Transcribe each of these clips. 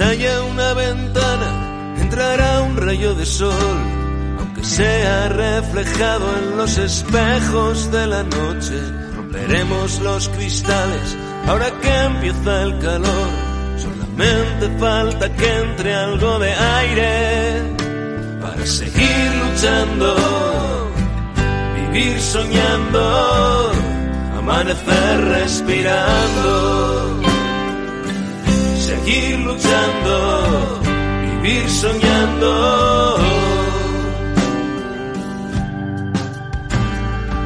Haya una ventana, entrará un rayo de sol, aunque sea reflejado en los espejos de la noche. Romperemos los cristales ahora que empieza el calor. Solamente falta que entre algo de aire para seguir luchando, vivir soñando, amanecer respirando seguir luchando, vivir soñando.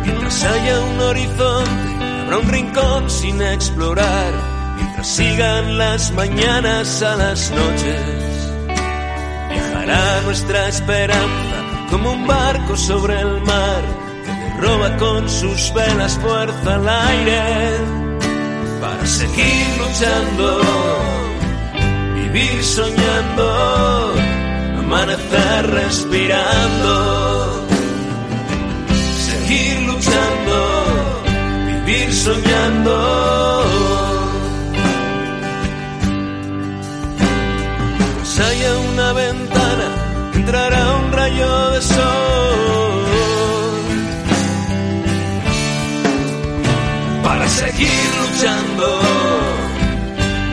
Mientras haya un horizonte, habrá un rincón sin explorar. Mientras sigan las mañanas a las noches, viajará nuestra esperanza como un barco sobre el mar que le roba con sus velas fuerza al aire para seguir luchando vivir soñando, amanecer respirando, seguir luchando, vivir soñando. Pues haya una ventana, entrará un rayo de sol. Para seguir luchando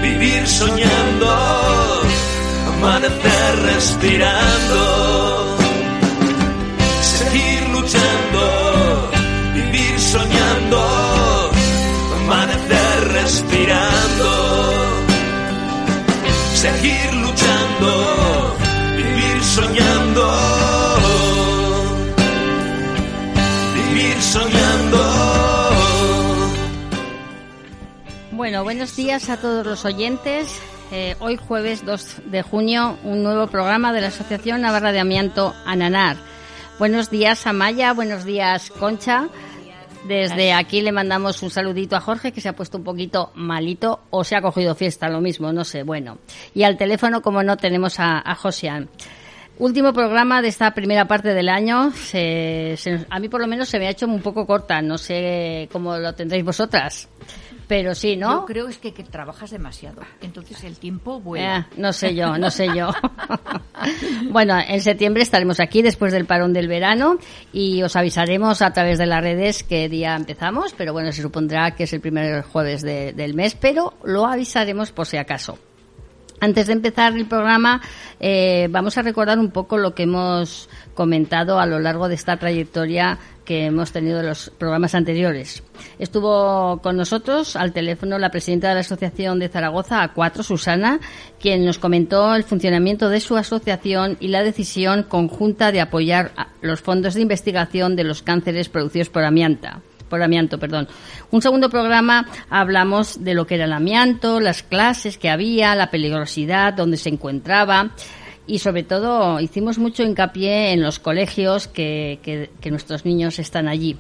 vivir soñando, amanecer respirando, Bueno, buenos días a todos los oyentes. Eh, hoy jueves 2 de junio, un nuevo programa de la Asociación Navarra de Amianto Ananar. Buenos días Amaya, buenos días Concha. Desde aquí le mandamos un saludito a Jorge que se ha puesto un poquito malito o se ha cogido fiesta, lo mismo, no sé, bueno. Y al teléfono, como no, tenemos a, a Josian. Último programa de esta primera parte del año. Se, se, a mí por lo menos se me ha hecho un poco corta, no sé cómo lo tendréis vosotras. Pero sí, ¿no? Yo creo es que, que trabajas demasiado. Entonces el tiempo vuela. Eh, no sé yo, no sé yo. bueno, en septiembre estaremos aquí después del parón del verano y os avisaremos a través de las redes qué día empezamos, pero bueno, se supondrá que es el primer jueves de, del mes, pero lo avisaremos por si acaso. Antes de empezar el programa, eh, vamos a recordar un poco lo que hemos comentado a lo largo de esta trayectoria que hemos tenido en los programas anteriores. Estuvo con nosotros al teléfono la presidenta de la Asociación de Zaragoza, A4, Susana, quien nos comentó el funcionamiento de su asociación y la decisión conjunta de apoyar los fondos de investigación de los cánceres producidos por amianta por amianto, perdón. Un segundo programa hablamos de lo que era el amianto, las clases que había, la peligrosidad, dónde se encontraba y sobre todo hicimos mucho hincapié en los colegios que, que, nuestros niños están allí.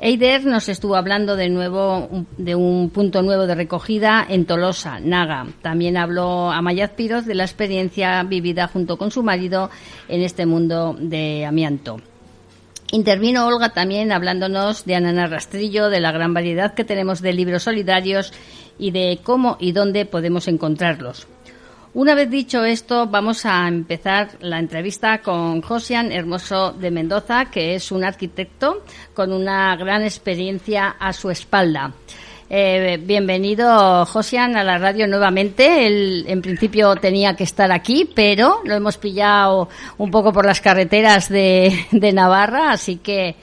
Eider nos estuvo hablando de nuevo de un punto nuevo de recogida en Tolosa, Naga. También habló Amayaz Piroz de la experiencia vivida junto con su marido en este mundo de amianto. Intervino Olga también hablándonos de Anana Rastrillo, de la gran variedad que tenemos de libros solidarios y de cómo y dónde podemos encontrarlos. Una vez dicho esto, vamos a empezar la entrevista con Josian Hermoso de Mendoza, que es un arquitecto con una gran experiencia a su espalda. Eh, bienvenido, Josian, a la radio nuevamente. Él, en principio, tenía que estar aquí, pero lo hemos pillado un poco por las carreteras de, de Navarra, así que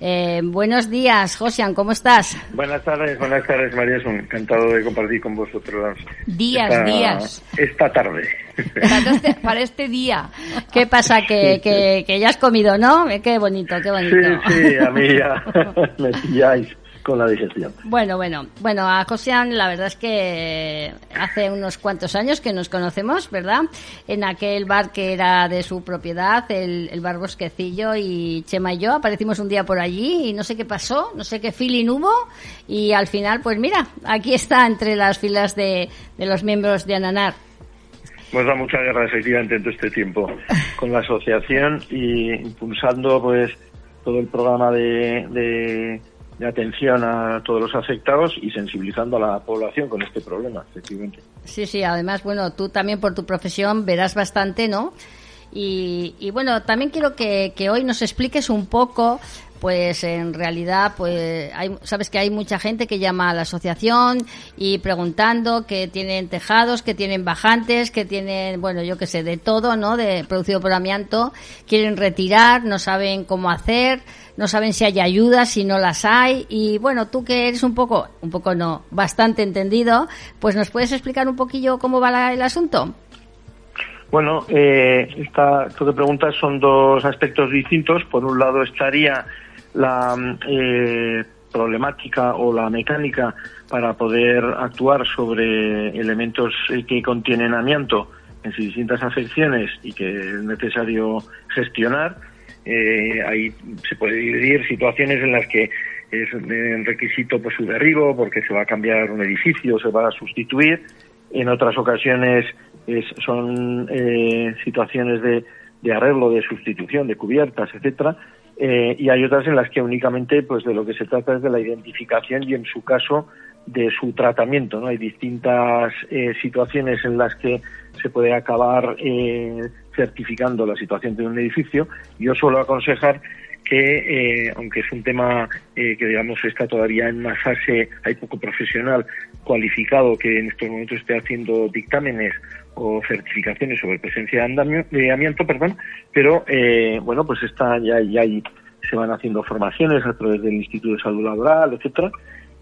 eh, buenos días, Josian, ¿cómo estás? Buenas tardes, buenas tardes, María. Es un encantado de compartir con vosotros. Días, esta, días. Esta tarde. Para este, para este día. ¿Qué pasa? Que, que, que, ya has comido, ¿no? Qué bonito, qué bonito. Sí, sí, a mí ya me pilláis con la digestión. Bueno, bueno, bueno, a Josian la verdad es que hace unos cuantos años que nos conocemos, ¿verdad? En aquel bar que era de su propiedad, el, el bar Bosquecillo y Chema y yo aparecimos un día por allí y no sé qué pasó, no sé qué feeling hubo y al final, pues mira, aquí está entre las filas de, de los miembros de Ananar. Pues da mucha guerra efectivamente en todo este tiempo con la asociación y impulsando pues todo el programa de, de de atención a todos los afectados y sensibilizando a la población con este problema, efectivamente. Sí, sí, además, bueno, tú también por tu profesión verás bastante, ¿no? Y, bueno, también quiero que, que, hoy nos expliques un poco pues en realidad pues hay, sabes que hay mucha gente que llama a la asociación y preguntando que tienen tejados, que tienen bajantes, que tienen, bueno, yo qué sé, de todo, ¿no? De producido por amianto, quieren retirar, no saben cómo hacer, no saben si hay ayuda, si no las hay y bueno, tú que eres un poco, un poco no, bastante entendido, pues nos puedes explicar un poquillo cómo va el asunto. Bueno, eh, esta, esto que preguntas son dos aspectos distintos. Por un lado estaría la eh, problemática o la mecánica para poder actuar sobre elementos eh, que contienen amianto en sus distintas afecciones y que es necesario gestionar. Eh, se puede dividir situaciones en las que es un requisito pues, su derribo porque se va a cambiar un edificio, se va a sustituir. En otras ocasiones son situaciones de, de arreglo, de sustitución, de cubiertas, etcétera, eh, y hay otras en las que únicamente pues de lo que se trata es de la identificación y en su caso de su tratamiento. ¿no? Hay distintas eh, situaciones en las que se puede acabar eh, certificando la situación de un edificio. Yo suelo aconsejar que, aunque es un tema que digamos está todavía en una fase, hay poco profesional cualificado que en estos momentos esté haciendo dictámenes o certificaciones sobre presencia de, amianto, perdón, pero eh, bueno, pues está ya, ya se van haciendo formaciones a través del Instituto de Salud Laboral, etcétera.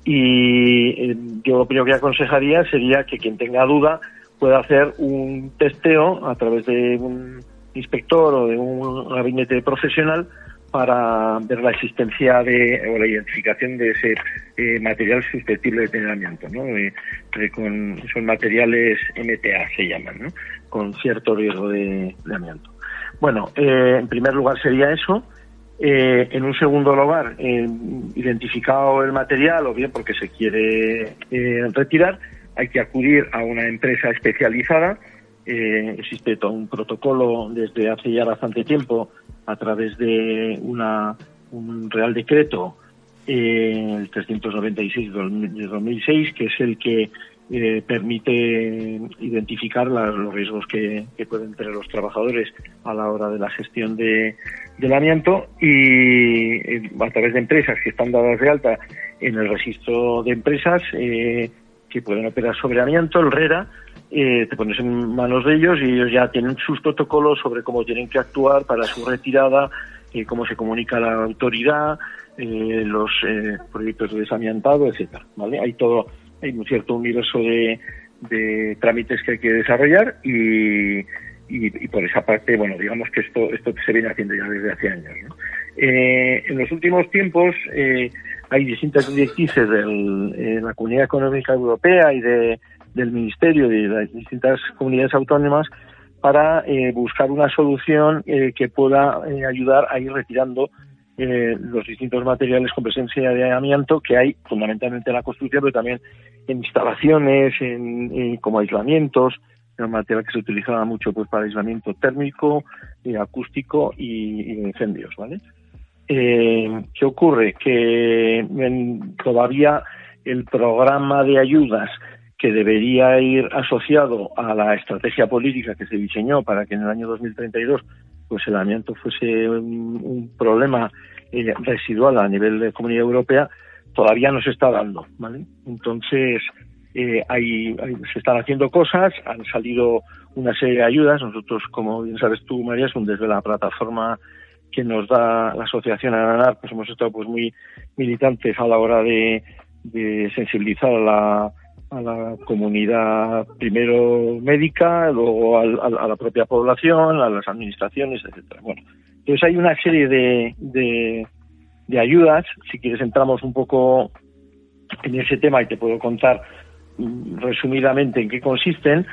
Y eh, yo lo primero que aconsejaría sería que quien tenga duda pueda hacer un testeo a través de un inspector o de un gabinete profesional para ver la existencia de, o la identificación de ese eh, material susceptible de tener amianto, ¿no? con, son materiales MTA se llaman, ¿no? Con cierto riesgo de, amianto. Bueno, eh, en primer lugar sería eso. Eh, en un segundo lugar, identificado el material o bien porque se quiere retirar, hay que acudir a una empresa especializada. existe todo un protocolo desde hace ya bastante tiempo a través de una, un Real Decreto, eh, el 396 de 2006, que es el que eh, permite identificar los riesgos que, pueden tener los trabajadores a la hora de la gestión de, del amianto y eh, a través de empresas que están dadas de alta en el registro de empresas que pueden operar sobre amianto, el RERA, eh, te pones en manos de ellos y ellos ya tienen sus protocolos sobre cómo tienen que actuar para su retirada, eh, cómo se comunica la autoridad, eh, los eh, proyectos de desamiantado, etcétera, ¿vale? Hay todo, hay un cierto universo de, de trámites que hay que desarrollar y, y, por esa parte, bueno, digamos que esto esto se viene haciendo ya desde hace años. ¿no? Eh, en los últimos tiempos eh, hay distintas directrices de la Comunidad Económica Europea y de del Ministerio y de las distintas comunidades autónomas para eh, buscar una solución eh, que pueda eh, ayudar a ir retirando los distintos materiales con presencia de amianto que hay fundamentalmente en la construcción, pero también en instalaciones, en, como aislamientos, un material que se utilizaba mucho pues para aislamiento térmico, acústico y, incendios, ¿vale? ¿Qué ocurre? Que todavía el programa de ayudas que debería ir asociado a la estrategia política que se diseñó para que en el año 2032 pues el amianto fuese un, problema eh, residual a nivel de Comunidad Europea todavía no se está dando, ¿vale? Entonces eh, hay, se están haciendo cosas, han salido una serie de ayudas. Nosotros, como bien sabes tú, María, desde la plataforma que nos da la asociación Aranar, pues hemos estado pues muy militantes a la hora de, de sensibilizar a la a la comunidad primero médica, luego a la propia población, a las administraciones, etcétera. Bueno, entonces hay una serie de, de, ayudas. Si quieres entramos un poco en ese tema y te puedo contar mm, resumidamente en qué consisten.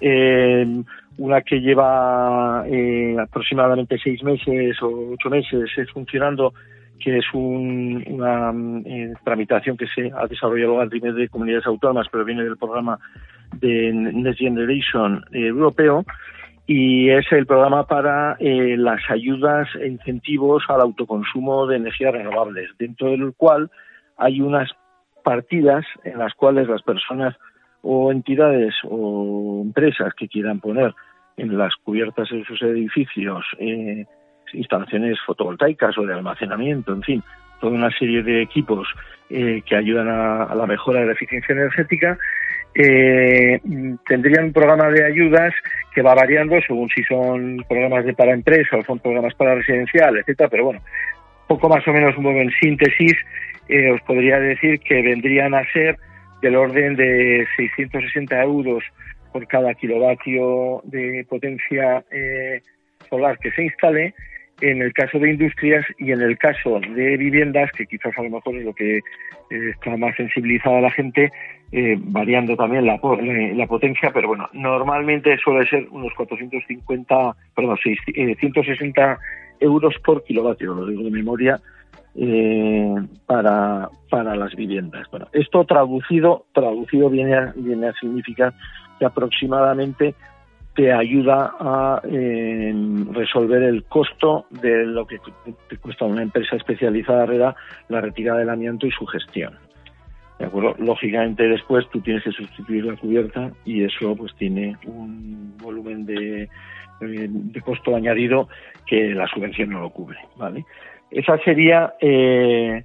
Eh, una que lleva eh, aproximadamente seis meses o ocho meses es funcionando que es una eh, tramitación que se ha desarrollado a nivel de comunidades autónomas, pero viene del programa de Next Generation europeo, y es el programa para eh, las ayudas e incentivos al autoconsumo de energías renovables, dentro del cual hay unas partidas en las cuales las personas o entidades o empresas que quieran poner en las cubiertas de sus edificios eh, instalaciones fotovoltaicas o de almacenamiento, en fin, toda una serie de equipos eh, que ayudan a, la mejora de la eficiencia energética, eh, tendrían un programa de ayudas que va variando según si son programas de para empresa o son programas para residencial, etcétera, pero bueno, poco más o menos un en síntesis, eh, os podría decir que vendrían a ser del orden de 660 euros por cada kilovatio de potencia eh, solar que se instale en el caso de industrias y en el caso de viviendas, que quizás a lo mejor es lo que eh, está más sensibilizada la gente, eh, variando también la, eh, la potencia, pero bueno, normalmente suele ser unos 450, perdón, 160 euros por kilovatio, lo digo de memoria, para, para las viviendas. Bueno, esto traducido, traducido viene a, viene a significar que aproximadamente te ayuda a eh, resolver el costo de lo que te cuesta una empresa especializada la retirada del amianto y su gestión. ¿De acuerdo? Lógicamente después tú tienes que sustituir la cubierta y eso pues tiene un volumen de, de costo añadido que la subvención no lo cubre, ¿vale? Esa sería, eh,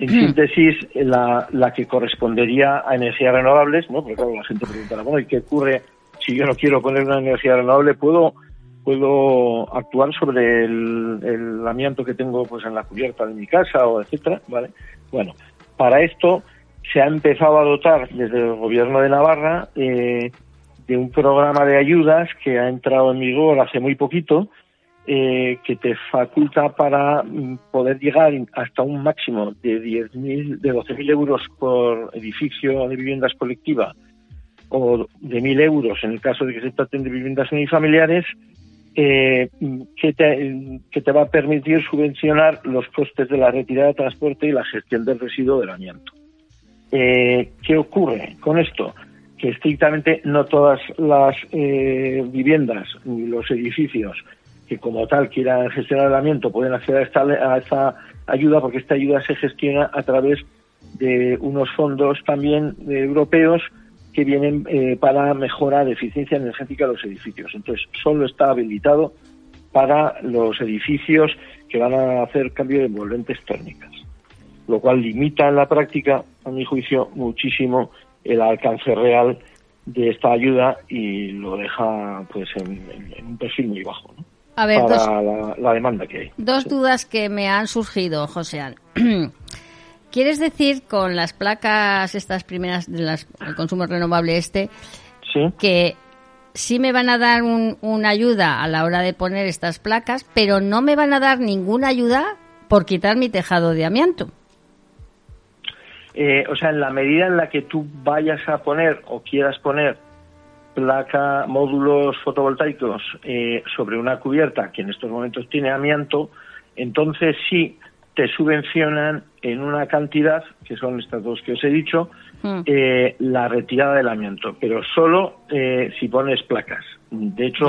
en síntesis, la, la que correspondería a energías renovables, ¿no? Porque claro, la gente preguntará, bueno, ¿y qué ocurre si yo no quiero poner una energía renovable, puedo puedo actuar sobre el, amianto que tengo pues en la cubierta de mi casa o etcétera, ¿vale? Bueno, para esto se ha empezado a dotar desde el gobierno de Navarra eh, de un programa de ayudas que ha entrado en vigor hace muy poquito, eh, que te faculta para mm, poder llegar hasta un máximo de 10.000, de 12.000 euros por edificio de viviendas colectivas o de mil euros en el caso de que se traten de viviendas unifamiliares, eh, que, te, va a permitir subvencionar los costes de la retirada de transporte y la gestión del residuo del amianto. Eh, ¿Qué ocurre con esto? Que estrictamente no todas las eh, viviendas ni los edificios que como tal quieran gestionar el amianto pueden acceder a esta ayuda porque esta ayuda se gestiona a través de unos fondos también europeos que vienen eh, para mejorar eficiencia energética de los edificios. Entonces, solo está habilitado para los edificios que van a hacer cambio de envolventes térmicas, lo cual limita en la práctica, a mi juicio, muchísimo el alcance real de esta ayuda y lo deja pues en, un perfil muy bajo a ver, para la, demanda que hay. Dos dudas que me han surgido, José. ¿Quieres decir con las placas, estas primeras del consumo renovable este, que sí me van a dar una ayuda a la hora de poner estas placas, pero no me van a dar ninguna ayuda por quitar mi tejado de amianto? Eh, o sea, en la medida en la que tú vayas a poner o quieras poner placa, módulos fotovoltaicos eh, sobre una cubierta que en estos momentos tiene amianto, entonces sí te subvencionan en una cantidad, que son estas dos que os he dicho, hmm. eh, la retirada del amianto, pero solo eh, si pones placas. De hecho,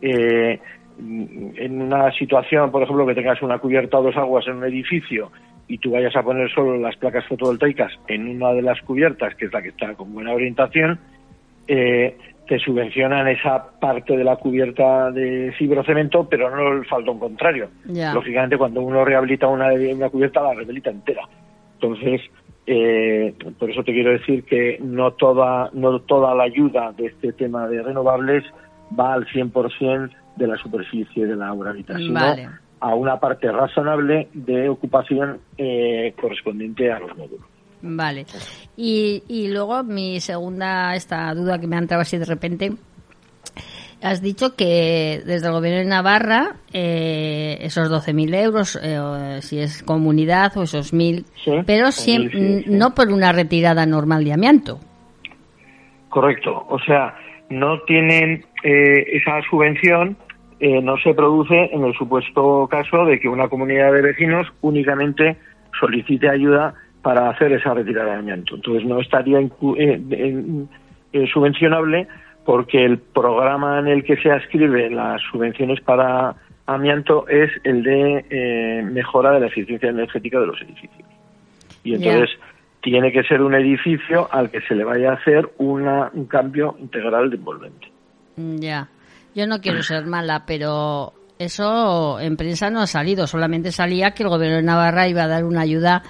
eh, en una situación, por ejemplo, que tengas una cubierta o dos aguas en un edificio y tú vayas a poner solo las placas fotovoltaicas en una de las cubiertas, que es la que está con buena orientación, eh, te subvencionan esa parte de la cubierta de fibrocemento, pero no el faldón contrario. Lógicamente, cuando uno rehabilita una, una cubierta, la rehabilita entera. Entonces, eh, por eso te quiero decir que no toda, no toda la ayuda de este tema de renovables va al 100% de la superficie de la obra sino a una parte razonable de ocupación eh, correspondiente a los módulos. Vale. Y, y luego mi segunda, esta duda que me ha entrado así de repente, has dicho que desde el gobierno de Navarra eh, esos 12.000 euros, eh, si es comunidad o esos 1.000, pero siempre, no por una retirada normal de amianto. Correcto. O sea, no tienen eh, esa subvención, no se produce en el supuesto caso de que una comunidad de vecinos únicamente solicite ayuda para hacer esa retirada de amianto. Entonces no estaría eh, eh, subvencionable porque el programa en el que se ascribe las subvenciones para amianto es el de eh, mejora de la eficiencia energética de los edificios. Y entonces tiene que ser un edificio al que se le vaya a hacer una, un cambio integral de envolvente. Ya. Yo no quiero ser mala, pero eso en prensa no ha salido. Solamente salía que el gobierno de Navarra iba a dar una ayuda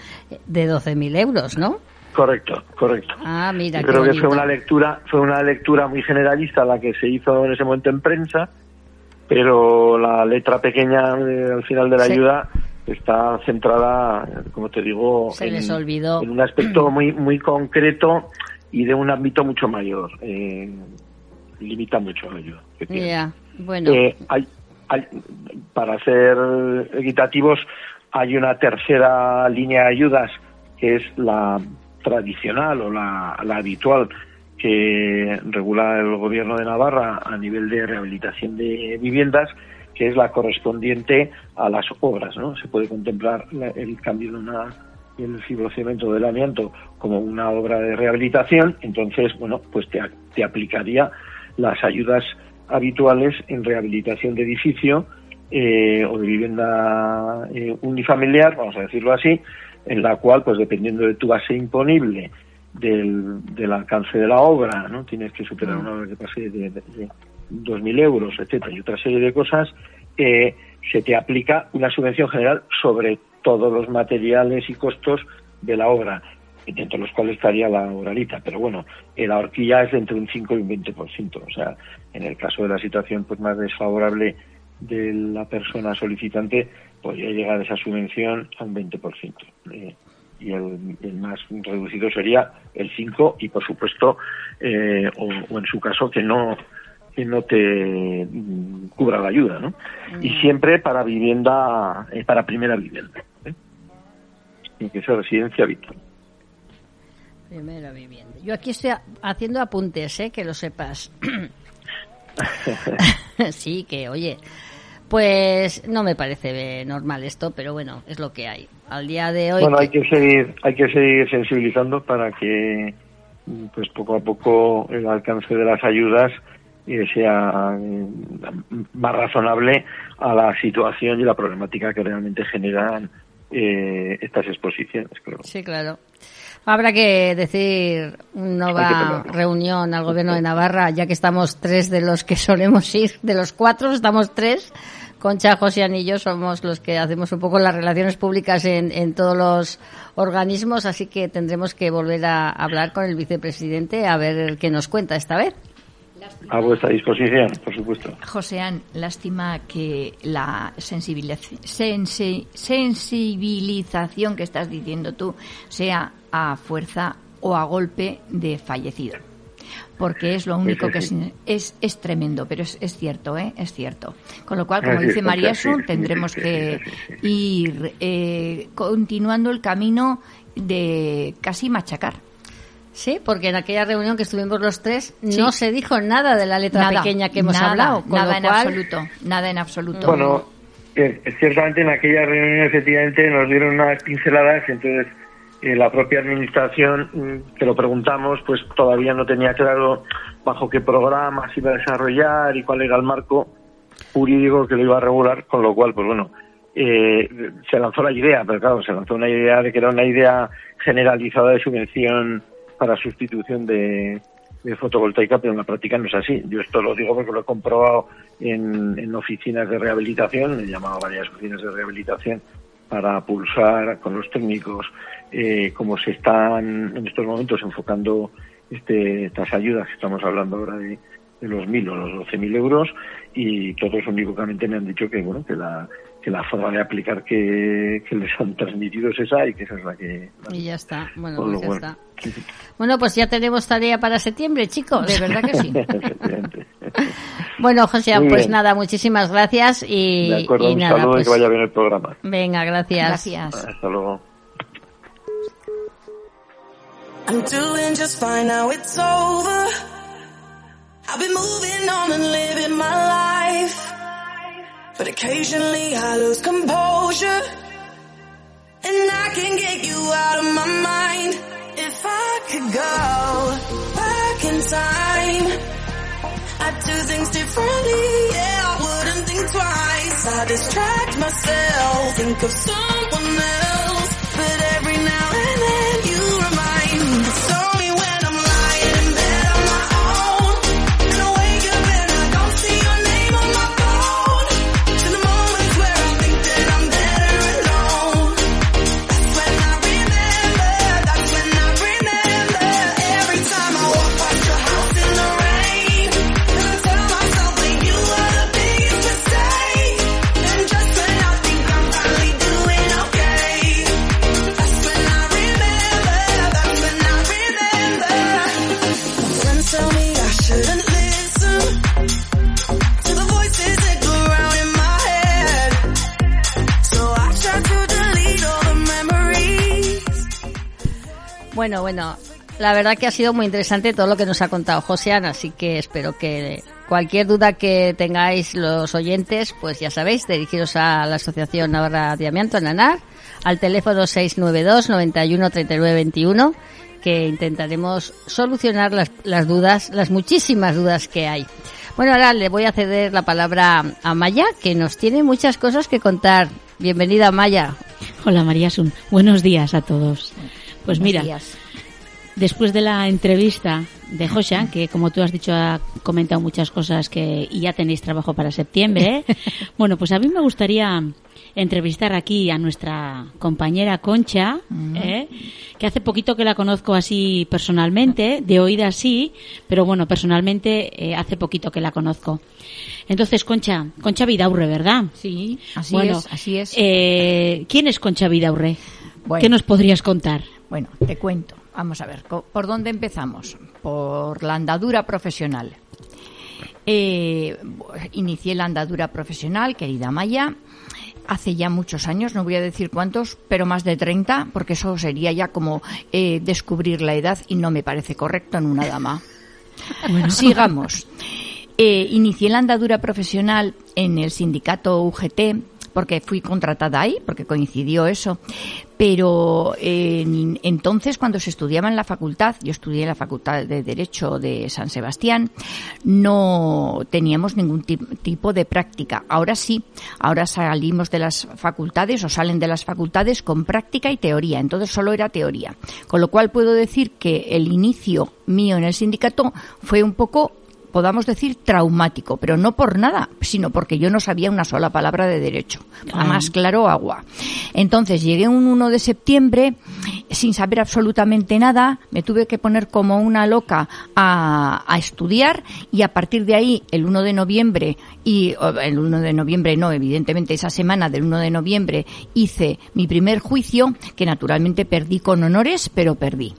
de 12.000 euros, ¿no? Correcto, correcto. Ah, mira, Yo creo que fue una lectura, fue una lectura muy generalista la que se hizo en ese momento en prensa, pero la letra pequeña eh, al final de la Sí. ayuda está centrada, como te digo, Se en, les olvidó. en un aspecto muy muy concreto y de un ámbito mucho mayor. Eh, limita mucho la ayuda. Ya, bueno. Eh, hay, hay- para ser equitativos, hay una tercera línea de ayudas que es la tradicional o la, habitual que regula el gobierno de Navarra a nivel de rehabilitación de viviendas, que es la correspondiente a las obras. ¿no? Se puede contemplar la- el cambio de una el fibrocemento del amianto como una obra de rehabilitación, entonces, bueno, pues te, te aplicaría las ayudas habituales en rehabilitación de edificio eh, o de vivienda eh, unifamiliar, vamos a decirlo así, en la cual, pues dependiendo de tu base imponible, del, del alcance de la obra, ¿no? Tienes que superar una obra que pase de, de, de 2.000 euros, etcétera, y otra serie de cosas, eh, se te aplica una subvención general sobre todos los materiales y costos de la obra, dentro de los cuales estaría la oralita. Pero bueno, eh, la horquilla es entre un 5 y un 20%. O sea, en el caso de la situación pues más desfavorable de la persona solicitante, podría llegar esa subvención a un 20%. Eh, y el, el más reducido sería el 5 y por supuesto eh, o, o en su caso que no que no te mm, cubra la ayuda ¿no? y siempre para vivienda eh, para primera vivienda ¿eh? Que ser residencia habitual Primera vivienda. Yo aquí estoy ha- haciendo apuntes, ¿eh? que lo sepas. sí, que oye, pues no me parece normal esto, pero bueno, es lo que hay. Al día de hoy. bueno que- hay que seguir hay que seguir sensibilizando para que mm, pues poco a poco el alcance de las ayudas eh, sea eh, más razonable a la situación y la problemática que realmente generan eh, estas exposiciones creo Sí, claro. Habrá que decir una que nueva reunión al gobierno de Navarra, ya que estamos tres de los que solemos ir, de los cuatro estamos tres. Concha, José y yo somos los que hacemos un poco las relaciones públicas en, en todos los organismos, así que tendremos que volver a hablar con el vicepresidente a ver qué nos cuenta esta vez. a vuestra disposición por supuesto Joseán, lástima que la sensibiliz- sensi- sensibilización que estás diciendo tú sea a fuerza o a golpe de fallecido. Porque es lo único que es, es, es tremendo, pero es, es cierto, ¿eh? Es cierto. Con lo cual, como dice María Sun, sí, tendremos sí, que sí, sí, sí. ir eh, continuando el camino de casi machacar. Sí, porque en aquella reunión que estuvimos los tres no se dijo nada de la letra Nada, pequeña que hemos nada, hablado. Con nada lo en cual, absoluto, nada en absoluto. Bueno, eh, ciertamente en aquella reunión efectivamente nos dieron unas pinceladas, entonces la propia administración mm, que lo preguntamos, pues todavía no tenía claro bajo qué programa se iba a desarrollar y cuál era el marco jurídico que lo iba a regular, con lo cual, pues bueno, eh, se lanzó la idea, pero claro, se lanzó una idea de que era una idea generalizada de subvención para sustitución de, de fotovoltaica, pero en la práctica no es así. Yo esto lo digo porque lo he comprobado en, en oficinas de rehabilitación, he llamado a varias oficinas de rehabilitación para pulsar con los técnicos eh, cómo se están en estos momentos enfocando este, estas ayudas que estamos hablando ahora de, de los mil o los doce mil euros y todos únicamente me han dicho que bueno que la que la forma de aplicar que, que les han transmitido es esa y que esa es la que Y ya está. Bueno, pues ya bueno. está. Bueno, pues ya tenemos tarea para septiembre, chicos. De verdad que sí. Bueno, José, Muy pues bien. nada, muchísimas gracias y, de acuerdo, y un nada, saludo pues, y que vaya bien el programa. venga, gracias. Gracias. Hasta luego. I'm doing just fine now it's over. I've been moving on and living my life. But occasionally I lose composure. And I can get you out of my mind. If I could go back in time, I'd do things differently. Yeah, I wouldn't think twice. I distract myself, think of someone else. Bueno, bueno, la verdad que ha sido muy interesante todo lo que nos ha contado Josean, así que espero que cualquier duda que tengáis los oyentes, pues ya sabéis, dirigiros a la Asociación Navarra de Amianto, NANAR, al teléfono 692 91 39 21, que intentaremos solucionar las, las dudas, las muchísimas dudas que hay. Bueno, ahora le voy a ceder la palabra a Maya, que nos tiene muchas cosas que contar. Bienvenida, Maya. Hola, María Sun. Buenos días a todos. Pues mira, después de la entrevista de José, que como tú has dicho ha comentado muchas cosas que y ya tenéis trabajo para septiembre, ¿eh? bueno, pues a mí me gustaría entrevistar aquí a nuestra compañera Concha, ¿eh? que hace poquito que la conozco así personalmente, de oída sí, pero bueno, personalmente eh, hace poquito que la conozco. Entonces, Concha, Concha Vidaurre, ¿verdad? Sí, así Bueno, es, así es. eh, ¿Quién es Concha Vidaurre? Bueno. ¿Qué nos podrías contar? Bueno, te cuento. Vamos a ver, ¿por dónde empezamos? Por la andadura profesional. Eh, inicié la andadura profesional, querida Maya, hace ya muchos años, no voy a decir cuántos, pero más de 30, porque eso sería ya como eh, descubrir la edad y no me parece correcto en una dama. Sigamos. Eh, inicié la andadura profesional en el sindicato UGT porque fui contratada ahí, porque coincidió eso. Pero en- entonces, cuando se estudiaba en la facultad, yo estudié en la Facultad de Derecho de San Sebastián, no teníamos ningún ti- tipo de práctica. Ahora sí, ahora salimos de las facultades o salen de las facultades con práctica y teoría. Entonces solo era teoría. Con lo cual puedo decir que el inicio mío en el sindicato fue un poco podamos decir traumático, pero no por nada, sino porque yo no sabía una sola palabra de derecho. Claro. Más claro agua. Entonces llegué un 1 de septiembre sin saber absolutamente nada, me tuve que poner como una loca a, a estudiar y a partir de ahí el 1 de noviembre y el 1 de noviembre no, evidentemente esa semana del 1 de noviembre hice mi primer juicio que naturalmente perdí con honores, pero perdí.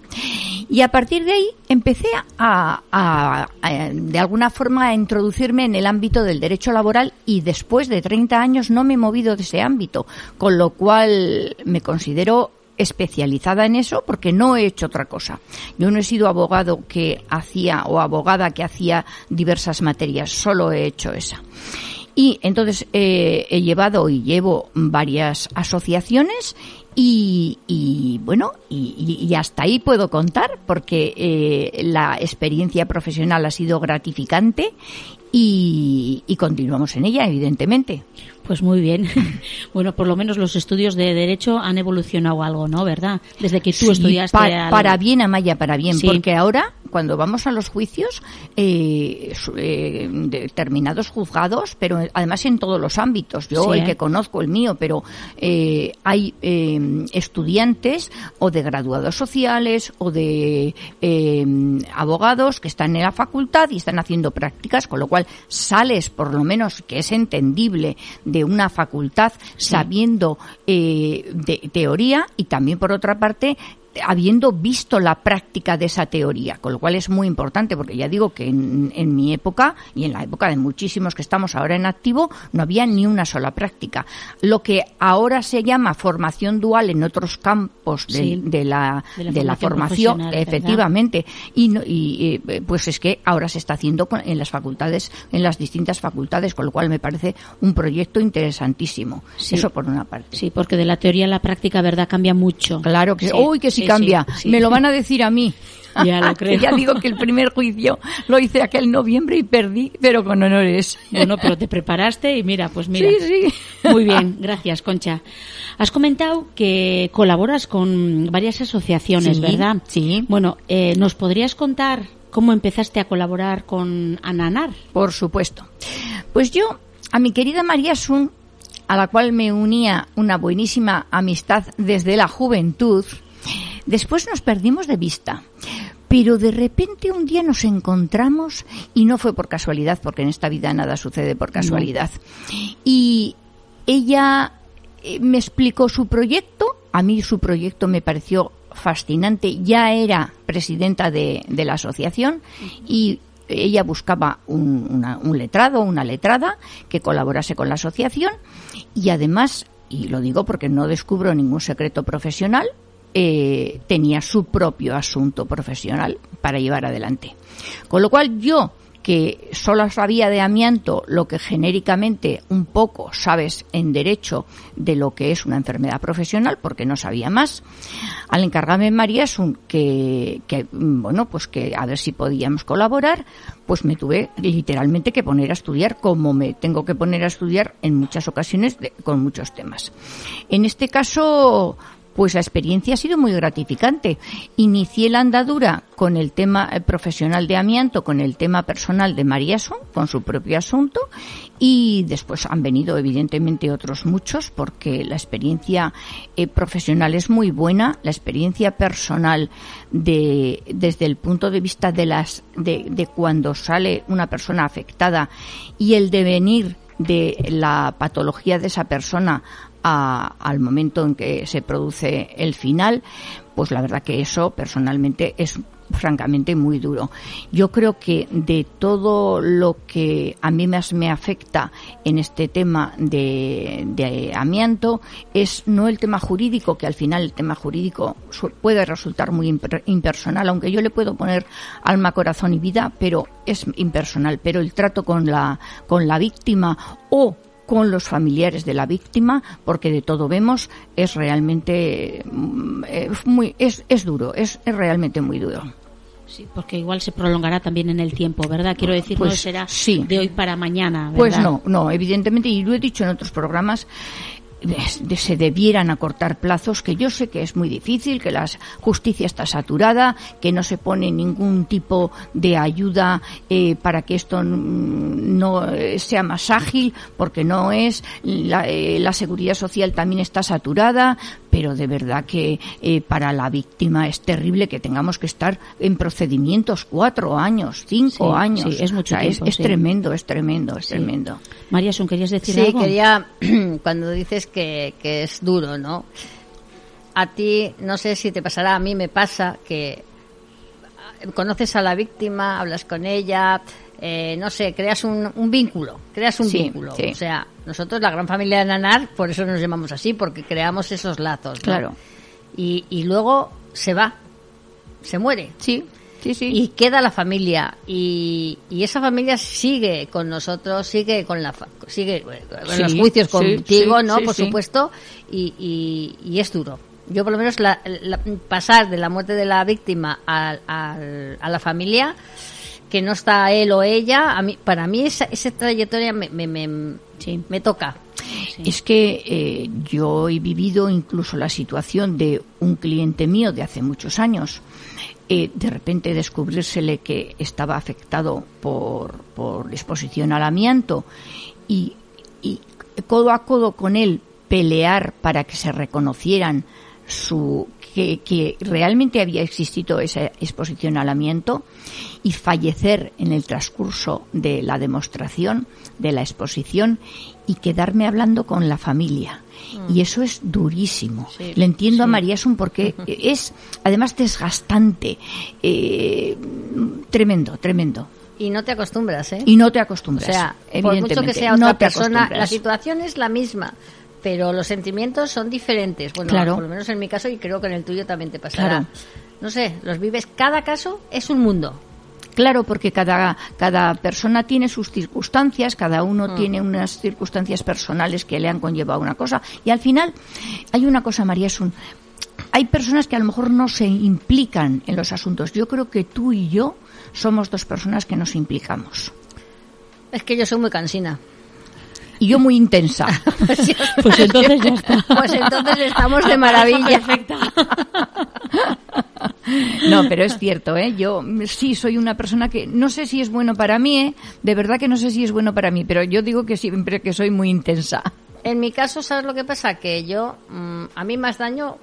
Y a partir de ahí empecé a, a- a, de alguna forma, a introducirme en el ámbito del derecho laboral y después de 30 años no me he movido de ese ámbito, con lo cual me considero especializada en eso porque no he hecho otra cosa. Yo no he sido abogado que hacía o abogada que hacía diversas materias, solo he hecho esa. Y entonces eh, he llevado y llevo varias asociaciones y, y, bueno, y, y- hasta ahí puedo contar porque eh, la experiencia profesional ha sido gratificante y, y continuamos en ella, evidentemente. Pues muy bien. bueno, por lo menos los estudios de derecho han evolucionado algo, ¿no? ¿Verdad? Desde que tú Sí, estudiaste pa- para bien, Amaya, para bien, Sí. porque ahora cuando vamos a los juicios, eh, eh, determinados juzgados, pero además en todos los ámbitos, yo Sí, el ¿eh? que conozco el mío, pero eh, hay eh, estudiantes o de graduados sociales o de abogados que están en la facultad y están haciendo prácticas, con lo cual sales, por lo menos que es entendible, de una facultad sabiendo eh, de teoría y también por otra parte habiendo visto la práctica de esa teoría, con lo cual es muy importante, porque ya digo que en, en mi época y en la época de muchísimos que estamos ahora en activo, no había ni una sola práctica. Lo que ahora se llama formación dual en otros campos de, Sí, de la, de la de la formación efectivamente, y, no- y, eh, pues es que ahora se está haciendo en las facultades, en las distintas facultades, con lo cual me parece un proyecto interesantísimo. Sí. Eso por una parte. Sí, porque de la teoría a la práctica, ¿verdad? Cambia mucho. Claro que Sí, uy que sí, sí, cambia. sí, sí. Me lo van a decir a mí. Ya lo creo. ya digo que el primer juicio lo hice aquel noviembre y perdí, pero con honores. Bueno, pero te preparaste y mira, pues mira. Sí, sí. Muy bien, gracias, Concha. Has comentado que colaboras con varias asociaciones, Sí, ¿verdad? sí. Bueno, eh, ¿nos podrías contar cómo empezaste a colaborar con Ananar? Por supuesto. Pues yo, a mi querida María Sun, a la cual me unía una buenísima amistad desde la juventud, después nos perdimos de vista. Pero de repente un día nos encontramos y no fue por casualidad, porque en esta vida nada sucede por casualidad. Y ella eh, me explicó su proyecto, a mí su proyecto me pareció fascinante, ya era presidenta de, de la asociación y ella buscaba un, una- un letrado, una letrada que colaborase con la asociación y además, y lo digo porque no descubro ningún secreto profesional, eh, tenía su propio asunto profesional para llevar adelante. Con lo cual yo que solo sabía de amianto lo que genéricamente un poco sabes en derecho de lo que es una enfermedad profesional, porque no sabía más. Al encargarme María un que, que, bueno, pues que a ver si podíamos colaborar, pues me tuve literalmente que poner a estudiar como me tengo que poner a estudiar en muchas ocasiones con muchos temas. En este caso, pues la experiencia ha sido muy gratificante. Inicié la andadura con el tema eh, profesional de amianto, con el tema personal de María Son, con su propio asunto, y después han venido evidentemente otros muchos, porque la experiencia eh, profesional es muy buena, la experiencia personal de, desde el punto de vista de las, de, de cuando sale una persona afectada y el devenir de la patología de esa persona al momento en que se produce el final, pues la verdad que eso personalmente es francamente muy duro. Yo creo que de todo lo que a mí más me afecta en este tema de, de, amianto es no el tema jurídico, que al final el tema jurídico puede resultar muy impersonal, aunque yo le puedo poner alma, corazón y vida, pero es impersonal. Pero el trato con la, con la víctima o con los familiares de la víctima, porque de todo vemos, es realmente mm, muy, es, es duro, es, es realmente muy duro. Sí, porque igual se prolongará también en el tiempo, ¿verdad? Quiero decir, no pues será de hoy para mañana. ¿verdad? Pues no, no, evidentemente, y lo he dicho en otros programas, se debieran acortar plazos, que yo sé que es muy difícil, que la justicia está saturada, que no se pone ningún tipo de ayuda eh, para que esto no sea más ágil, porque no es, la, eh, la seguridad social también está saturada, pero de verdad que eh, para la víctima es terrible que tengamos que estar en procedimientos cuatro años, cinco años. Sí, es mucho tiempo, es, tremendo, es tremendo, es tremendo. María Sun, ¿querías decir algo? Sí, quería, cuando dices que, que es duro, ¿no? A ti, no sé si te pasará, a mí me pasa que conoces a la víctima, hablas con ella, eh, no sé, creas un, un vínculo, creas un Sí, vínculo. sí. O sea, nosotros, la gran familia de Nanar, por eso nos llamamos así, porque creamos esos lazos. ¿no? Claro. Y, y luego se va, se muere. Sí, sí, sí. Y queda la familia y, y esa familia sigue con nosotros, sigue con la fa- sigue eh, con Sí, los juicios contigo, ¿no? Por supuesto, y, y, y es duro. Yo por lo menos la- la- pasar de la muerte de la víctima al- a la familia que no está él o ella, a mí, para mí esa, esa trayectoria me, me, me, me toca. Es que eh, yo he vivido incluso la situación de un cliente mío de hace muchos años. eh, de repente descubrírsele que estaba afectado por, por exposición al amianto y, y codo a codo con él pelear para que se reconocieran su que, que realmente había existido esa exposición al amianto y fallecer en el transcurso de la demostración, de la exposición y quedarme hablando con la familia. Y eso es durísimo. Sí, Le entiendo a. María Sun porque es además desgastante, eh, tremendo, tremendo. Y no te acostumbras, ¿eh? Y no te O acostumbras. sea, por mucho que sea no otra te persona, la situación es la misma, pero los sentimientos son diferentes. Bueno, Claro. por lo menos en mi caso y creo que en el tuyo también te pasará. Claro. No sé, los vives, cada caso es un mundo. Claro, porque cada, cada persona tiene sus circunstancias, cada uno Mm. tiene unas circunstancias personales que le han conllevado una cosa. Y al final, hay una cosa, María Sun. Hay personas que a lo mejor no se implican en los asuntos. Yo creo que tú y yo somos dos personas que nos implicamos. Es que yo soy muy cansina. Y yo muy intensa. Pues, entonces ya está. Pues entonces estamos de maravilla. No, pero es cierto, ¿eh? Yo sí soy una persona que no sé si es bueno para mí, ¿eh? De verdad que no sé si es bueno para mí, pero yo digo que siempre que soy muy intensa. En mi caso, ¿sabes lo que pasa? Que yo, mm, a mí más daño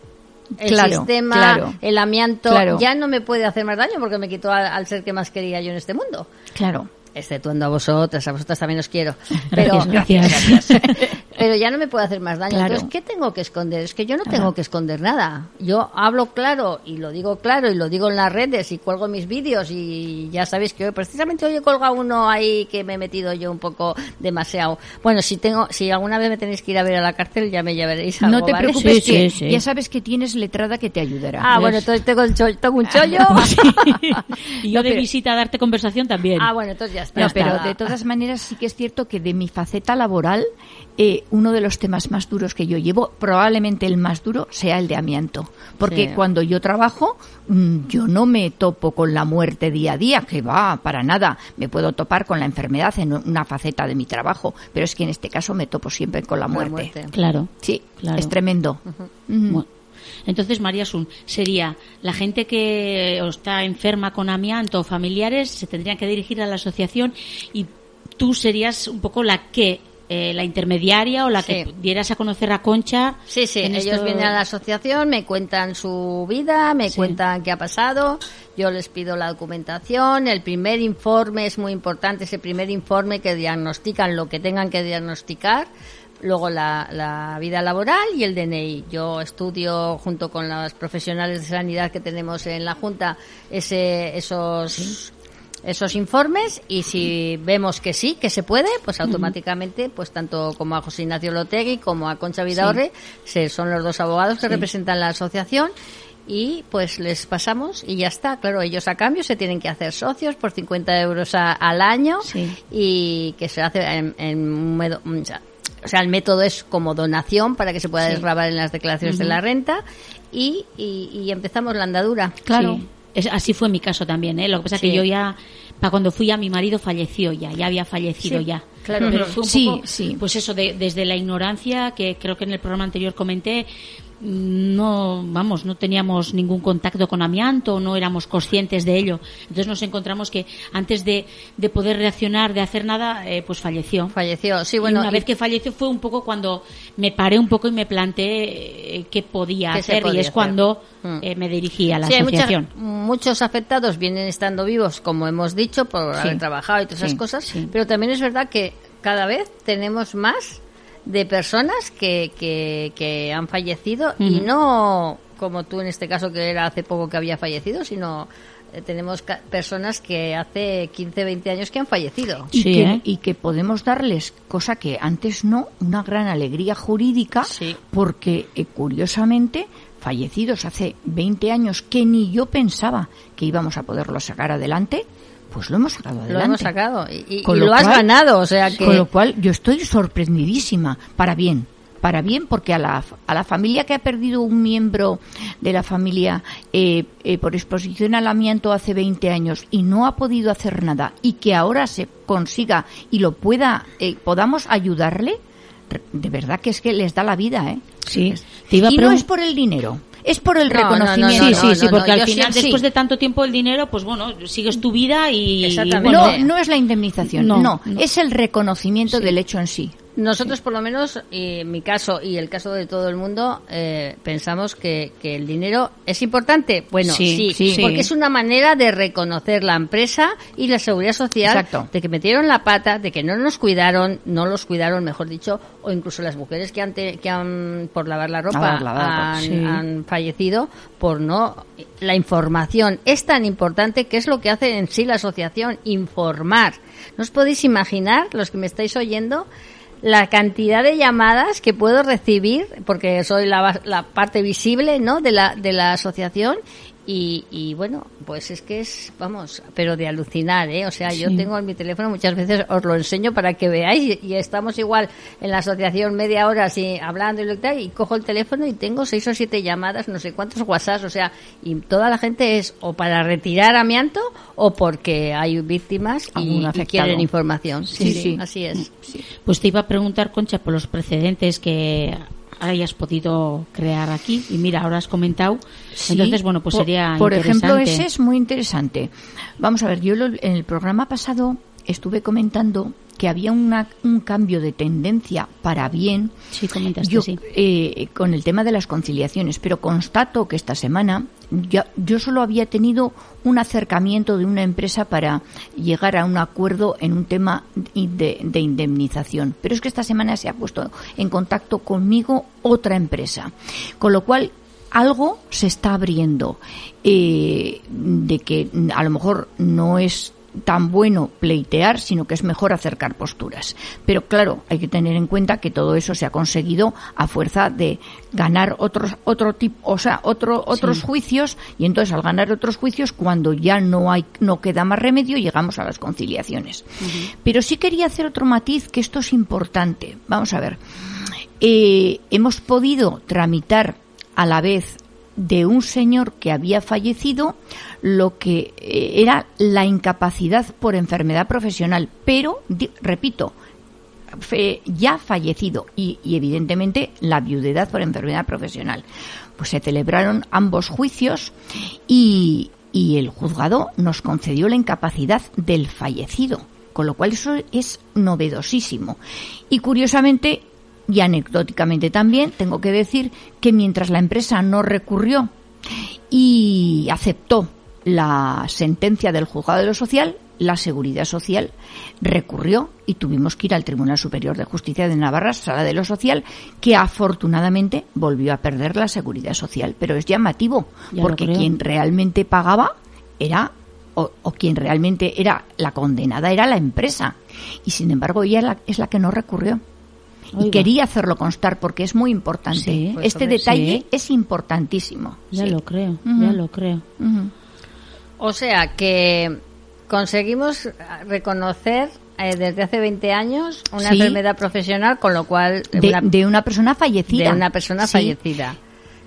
el Claro, sistema, claro. el amianto, Claro. ya no me puede hacer más daño porque me quitó al, al ser que más quería yo en este mundo. Claro. Exceptuando a vosotras, a vosotras también os quiero. Pero, Gracias, gracias. pero ya no me puede hacer más daño. Entonces, ¿qué tengo que esconder? Es que yo no tengo que esconder nada. Yo hablo claro y lo digo claro y lo digo en las redes y cuelgo mis vídeos y ya sabéis que hoy, precisamente hoy he colgado uno ahí que me he metido yo un poco demasiado. Bueno, si tengo, si alguna vez me tenéis que ir a ver a la cárcel ya me llevaréis algo, No te preocupes, ya sabes que tienes letrada que te ayudará. Ah, bueno, entonces tengo, tengo un chollo. y yo de visita a darte conversación también. Ah, bueno, entonces ya está. pero de todas maneras sí que es cierto que de mi faceta laboral eh, uno de los temas más duros que yo llevo, probablemente el más duro, sea el de amianto. Porque cuando yo trabajo, mm, yo no me topo con la muerte día a día, que va, para nada. Me puedo topar con la enfermedad en una faceta de mi trabajo, pero es que en este caso me topo siempre con la muerte. Claro. Sí, es tremendo. Entonces, María Sun, sería la gente que está enferma con amianto o familiares se tendrían que dirigir a la asociación y tú serías un poco la que eh, la intermediaria o la que dieras a conocer a Concha. Sí, sí, ellos vienen a la asociación, me cuentan su vida, me cuentan qué ha pasado, yo les pido la documentación, el primer informe es muy importante, ese primer informe que diagnostican lo que tengan que diagnosticar luego la, la, vida laboral y el DNI. Yo estudio junto con los profesionales de sanidad que tenemos en la Junta ese, esos esos informes y si vemos que sí, que se puede, pues automáticamente, pues tanto como a José Ignacio Lotegui como a Concha Vidaurre, son los dos abogados que representan la asociación y pues les pasamos y ya está. Claro, ellos a cambio se tienen que hacer socios por 50 euros al año y que se hace en, en o sea, el método es como donación para que se pueda desgrabar en las declaraciones de la renta y, y, empezamos la andadura. Claro así fue mi caso también, ¿eh? Lo que pasa es que yo ya, para cuando fui a mi marido falleció ya, ya había fallecido ya. Claro, pero fue un poco, sí. pues eso, de, desde la ignorancia, que creo que en el programa anterior comenté, no, vamos, no teníamos ningún contacto con amianto, no éramos conscientes de ello. Entonces nos encontramos que antes de, de poder reaccionar, de hacer nada, eh, pues falleció. Falleció, sí, bueno. Y una vez que falleció fue un poco cuando me paré un poco y me planteé eh, qué podía hacer y es cuando mm. eh, me dirigí a la asociación. muchos afectados vienen estando vivos, como hemos dicho, por haber trabajado y todas esas cosas, pero también es verdad que cada vez tenemos más de personas que, que, han fallecido y no como tú en este caso que era hace poco que había fallecido, sino eh, tenemos personas que hace 15, 20 años que han fallecido. Y, que, ¿eh? y que podemos darles, cosa que antes no, una gran alegría jurídica, porque eh, curiosamente fallecidos hace 20 años que ni yo pensaba que íbamos a poderlo sacar adelante, pues lo hemos sacado adelante. Lo hemos sacado y, lo, has ganado, o sea que... Con lo cual yo estoy sorprendidísima, para bien, para bien, porque a la, a la familia que ha perdido un miembro de la familia eh, eh, por exposición al amianto hace 20 años y no ha podido hacer nada y que ahora se consiga y lo pueda, eh, podamos ayudarle, de verdad que es que les da la vida, ¿eh? Sí. y no es por el dinero es por el reconocimiento. sí, sí, sí, porque al final, después de tanto tiempo, el dinero, pues bueno, sigues tu vida y. no, no es la indemnización, no, es el reconocimiento del hecho en sí. Nosotros, por lo menos, en mi caso y el caso de todo el mundo, eh, pensamos que, que, el dinero es importante. Bueno, sí, sí, porque es una manera de reconocer la empresa y la seguridad social de que metieron la pata, de que no nos cuidaron, no los cuidaron, mejor dicho, o incluso las mujeres que han, que han por lavar la ropa, han, han fallecido por no. La información es tan importante que es lo que hace en sí la asociación, informar. ¿No os podéis imaginar, los que me estáis oyendo, la cantidad de llamadas que puedo recibir, porque soy la, la parte visible ¿no? de, la, de la asociación, y, y, bueno, pues es que es, vamos, pero de alucinar, ¿eh? O sea, yo tengo en mi teléfono, muchas veces os lo enseño para que veáis, y, estamos igual en la asociación media hora así, hablando y lo tal, y cojo el teléfono y tengo seis o siete llamadas, no sé cuántos WhatsApp, o sea, y toda la gente es o para retirar amianto o porque hay víctimas y, quieren información. Sí, sí, así es. Pues te iba a preguntar, Concha, por los precedentes que hayas podido crear aquí. Y mira, ahora has comentado. Entonces, bueno, pues sería Por ejemplo, ese es muy interesante. Vamos a ver, yo en el programa pasado estuve comentando que había una, un cambio de tendencia para bien sí, comentaste, yo, sí. eh, con el tema de las conciliaciones, pero constato que esta semana yo, yo solo había tenido un acercamiento de una empresa para llegar a un acuerdo en un tema de, de indemnización. Pero es que esta semana se ha puesto en contacto conmigo otra empresa. Con lo cual algo se está abriendo eh, de que a lo mejor no es tan bueno pleitear, sino que es mejor acercar posturas. Pero claro, hay que tener en cuenta que todo eso se ha conseguido a fuerza de ganar otros otro tipo, o sea, otro, otros Sí. juicios y entonces al ganar otros juicios cuando ya no hay no queda más remedio llegamos a las conciliaciones. Pero sí quería hacer otro matiz que esto es importante. Vamos a ver. Eh, hemos podido tramitar a la vez de un señor que había fallecido lo que eh, era la incapacidad por enfermedad profesional, pero, repito, ya fallecido y, y, evidentemente la viudedad por enfermedad profesional. Pues se celebraron ambos juicios y, y el juzgado nos concedió la incapacidad del fallecido, con lo cual eso es novedosísimo. Y curiosamente y anecdóticamente también tengo que decir que mientras la empresa no recurrió y aceptó la sentencia del juzgado de lo social, la Seguridad Social recurrió y tuvimos que ir al Tribunal Superior de Justicia de Navarra, Sala de lo Social, que afortunadamente volvió a perder la Seguridad Social. Pero es llamativo, Ya porque quien realmente pagaba era o, o quien realmente era la condenada era la empresa. Y sin embargo ella la- es la que no recurrió. Y quería hacerlo constar porque es muy importante. Sí. Pues, este detalle sí. es importantísimo. Ya Sí. lo creo, ya lo creo. O sea que conseguimos reconocer eh, desde hace 20 años una Sí. enfermedad profesional, con lo cual De, una, de una persona fallecida. de una persona Sí. fallecida.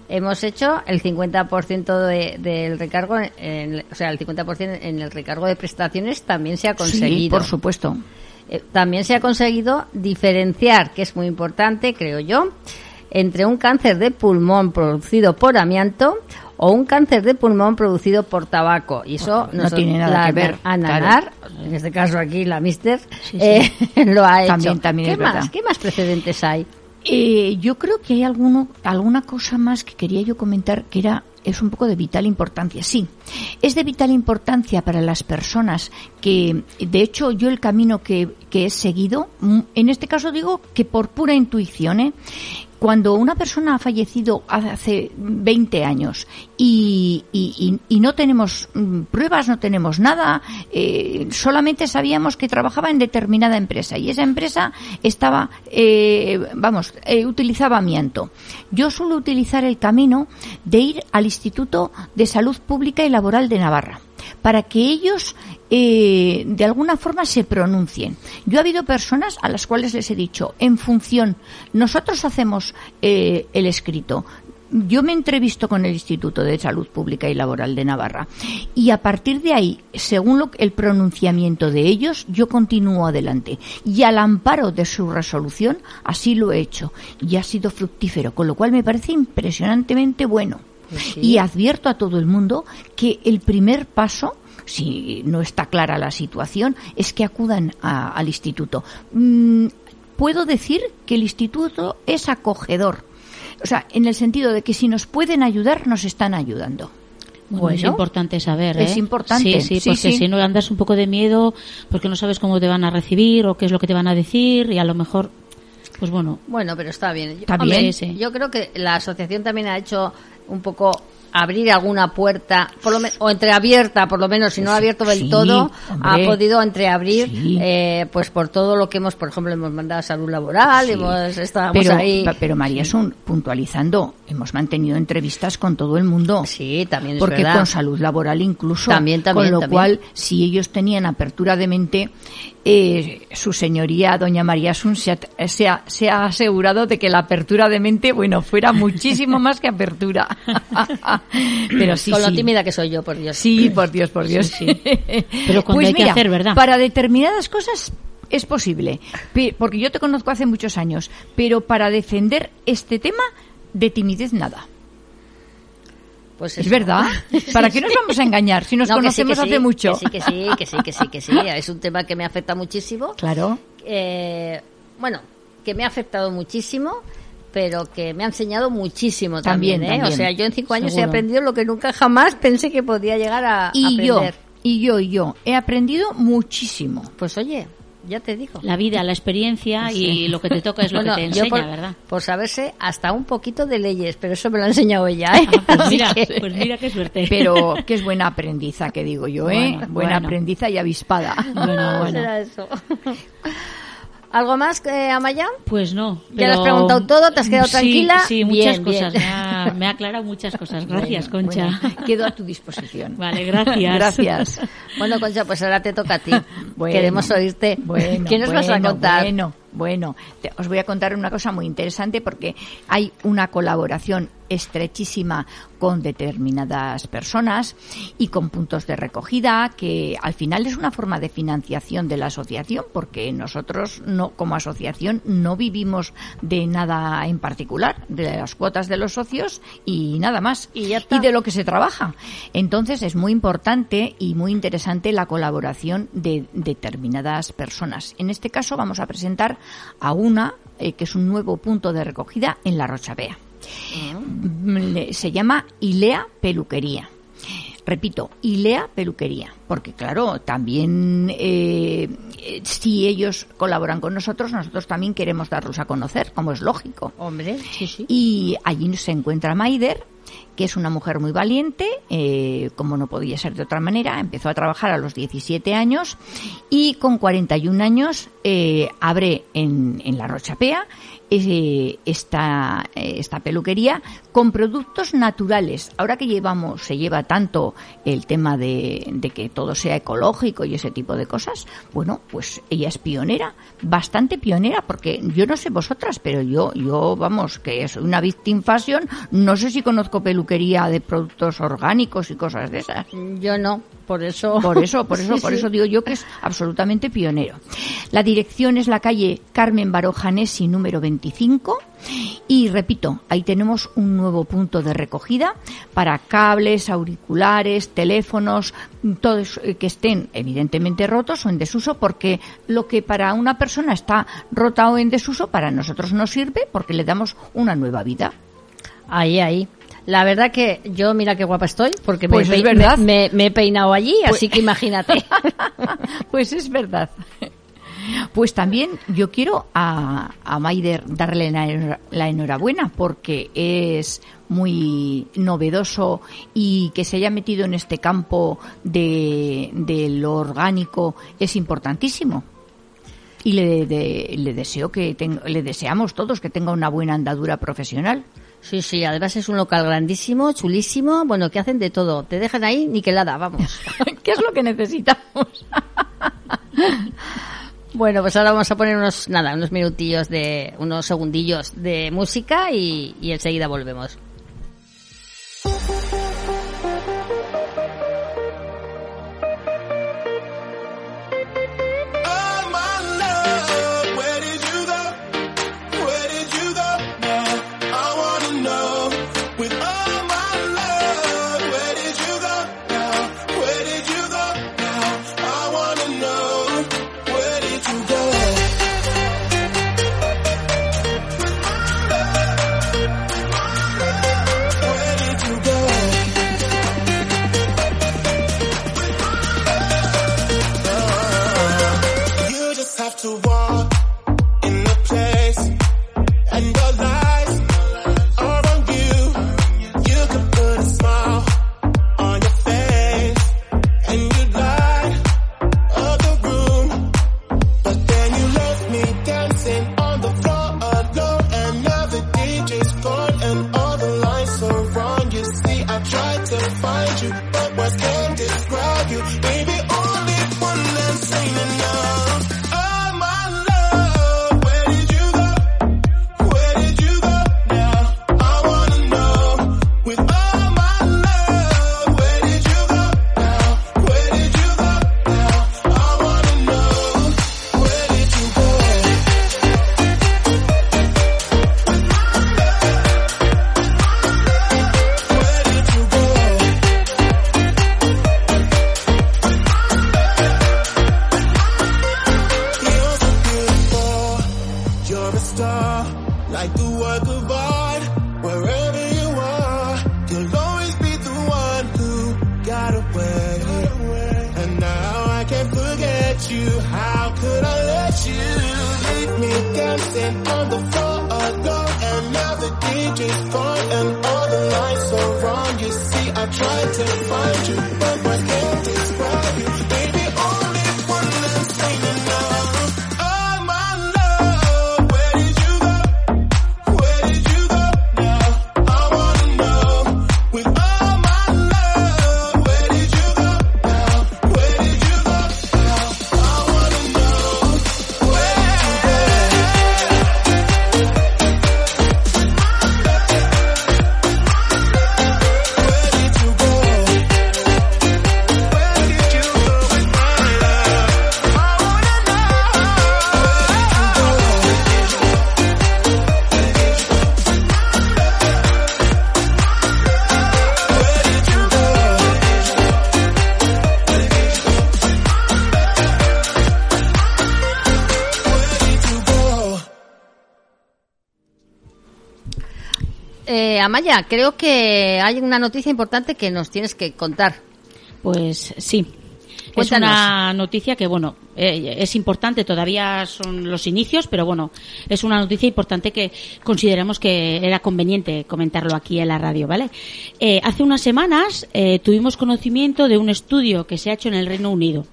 Hemos hecho el 50% de- del recargo, en- o sea, el 50% en el recargo de prestaciones también se ha Sí, conseguido. por supuesto. Eh, también se ha conseguido diferenciar, que es muy importante, creo yo, entre un cáncer de pulmón producido por amianto o un cáncer de pulmón producido por tabaco. Y eso No tiene nada la que ver, Ananar, en este caso aquí la Mister, Sí, sí. eh, lo ha hecho. También- también ¿Qué es más? verdad. ¿Qué más precedentes hay? Eh, yo creo que hay alguno, alguna cosa más que quería yo comentar que era es un poco de vital importancia. Sí, es de vital importancia para las personas que, de hecho, yo el camino que, que he seguido, mm, en este caso digo que por pura intuición, ¿eh? Cuando una persona ha fallecido hace 20 años y, y- no tenemos mm, pruebas, no tenemos nada, eh, solamente sabíamos que trabajaba en determinada empresa y esa empresa estaba, eh, vamos, eh, utilizaba amianto. Yo suelo utilizar el camino de ir al Instituto de Salud Pública y Laboral de Navarra para que ellos eh, de alguna forma se pronuncien. Yo ha habido personas a las cuales les he dicho, en función, nosotros hacemos eh, el escrito, yo me entrevisto con el Instituto de Salud Pública y Laboral de Navarra y a partir de ahí, según lo, el pronunciamiento de ellos, yo continúo adelante. Y al amparo de su resolución, así lo he hecho. Y ha sido fructífero, con lo cual me parece impresionantemente bueno. Pues sí. Y advierto a todo el mundo que el primer paso si no está clara la situación, es que acudan a- al instituto. Mm, puedo decir que el instituto es acogedor. O sea, en el sentido de que si nos pueden ayudar, nos están ayudando. Bueno, es importante saber, ¿eh? es importante, Sí, sí, sí, porque sí. si no andas un poco de miedo, porque no sabes cómo te van a recibir o qué es lo que te van a decir y a lo mejor, pues bueno, Bueno, pero está bien. Yo- Está hombre, bien, sí. Yo creo que la asociación también ha hecho un poco abrir alguna puerta, por lo o entreabierta, por lo menos, si no ha abierto del Sí, todo, hombre. ha podido entreabrir, Sí. eh, pues por todo lo que hemos, por ejemplo, hemos mandado a salud laboral, Sí. hemos estado pero, ahí. pero María Sun, puntualizando, hemos mantenido entrevistas con todo el mundo. Sí, también es porque verdad. con salud laboral incluso. También, también, Con lo también. cual, si ellos tenían apertura de mente, eh, su señoría, doña María Sun, se ha, se, ha, se ha asegurado de que la apertura de mente, bueno, fuera muchísimo más que apertura. Pero sí, con lo sí. tímida que soy yo, por Dios. Sí, por Dios, por Dios. Sí, sí. Pero cuando Pues hay que hacer, ¿verdad? Para determinadas cosas es posible, porque yo te conozco hace muchos años, pero para defender este tema de timidez nada. Pues es verdad. ¿Para qué nos vamos a engañar si nos conocemos hace mucho? Que sí, que sí, que sí, que sí, que sí. Es un tema que me afecta muchísimo. Claro. Eh, bueno, que me ha afectado muchísimo pero que me ha enseñado muchísimo también, ¿eh? O sea, yo en cinco años he aprendido lo que nunca jamás pensé que podía llegar a, y aprender. Yo, y yo, y yo, he aprendido muchísimo. Pues oye, ya te digo. La vida, la experiencia y lo que te toca es lo que te enseña, por, ¿verdad? Por saberse hasta un poquito de leyes, pero eso me lo ha enseñado ella, ¿eh? Ah, pues, mira, pues mira qué suerte. Pero que es buena aprendiza, que digo yo, ¿eh? buena aprendiza y avispada. Bueno, bueno. Será eso. ¿Algo más, eh, Amaya? Pues no. ¿Ya lo has preguntado todo? ¿Te has quedado tranquila? Sí, muchas cosas. Me, ha, aclarado muchas cosas. Gracias, Concha. Quedo a tu disposición. Vale, gracias. Gracias. bueno, Concha, pues ahora te toca a ti. Queremos oírte. Bueno, ¿Qué nos vas a contar? Bueno, bueno, os voy a contar una cosa muy interesante porque hay una colaboración estrechísima con determinadas personas y con puntos de recogida que al final es una forma de financiación de la asociación porque nosotros no como asociación no vivimos de nada en particular de las cuotas de los socios y nada más. Y, y de lo que se trabaja. Entonces es muy importante y muy interesante la colaboración de determinadas personas. En este caso vamos a presentar a una eh, que es un nuevo punto de recogida en la Rochabea. Mm, se llama Ilea Peluquería. Repito, Ilea Peluquería, porque claro, también eh, si ellos colaboran con nosotros, nosotros también queremos darlos a conocer, como es lógico. Hombre, sí, sí. Y allí se encuentra Maider, que es una mujer muy valiente, eh, como no podía ser de otra manera, empezó a trabajar a los 17 años y con 41 años eh, abre en, en la Rochapea eh, esta, esta peluquería con productos naturales. Ahora que llevamos, se lleva tanto el tema de, de, que todo sea ecológico y ese tipo de cosas, bueno, pues ella es pionera, bastante pionera, porque yo no sé vosotras, pero yo, yo vamos, que soy una victim fashion, no sé si conozco peluquería de productos orgánicos y cosas de esas. Yo no, por eso. Por eso, por eso, por eso digo yo que es absolutamente pionero. La dirección es la calle Carmen Barojanesi número 25 y repito, ahí tenemos un nuevo punto de recogida para cables, auriculares, teléfonos, todos eh, que estén evidentemente rotos o en desuso porque lo que para una persona está rota o en desuso para nosotros no sirve porque le damos una nueva vida. Ahí, ahí. La verdad que yo, mira qué guapa estoy, porque pues me, he peinado allí, pues así que imagínate. pues es verdad. Pues también yo quiero a, a Maider darle la enhorabuena porque es muy novedoso y que se haya metido en este campo de, lo orgánico es importantísimo. Y le, le deseo que le deseamos todos que tenga una buena andadura profesional. Sí, sí, además es un local grandísimo, chulísimo, bueno, que hacen de todo. Te dejan ahí niquelada, vamos. ¿Qué es lo que necesitamos? bueno, pues ahora vamos a poner unos, nada, unos minutillos de, unos segundillos de música y, y enseguida volvemos. Amaya, creo que hay una noticia importante que nos tienes que contar. Pues sí. Es una noticia que, bueno, eh, es importante, todavía son los inicios, pero bueno, es una noticia importante que consideramos que era conveniente comentarlo aquí en la radio, ¿vale? Eh, hace unas semanas eh, tuvimos conocimiento de un estudio que se ha hecho en el Reino Unido.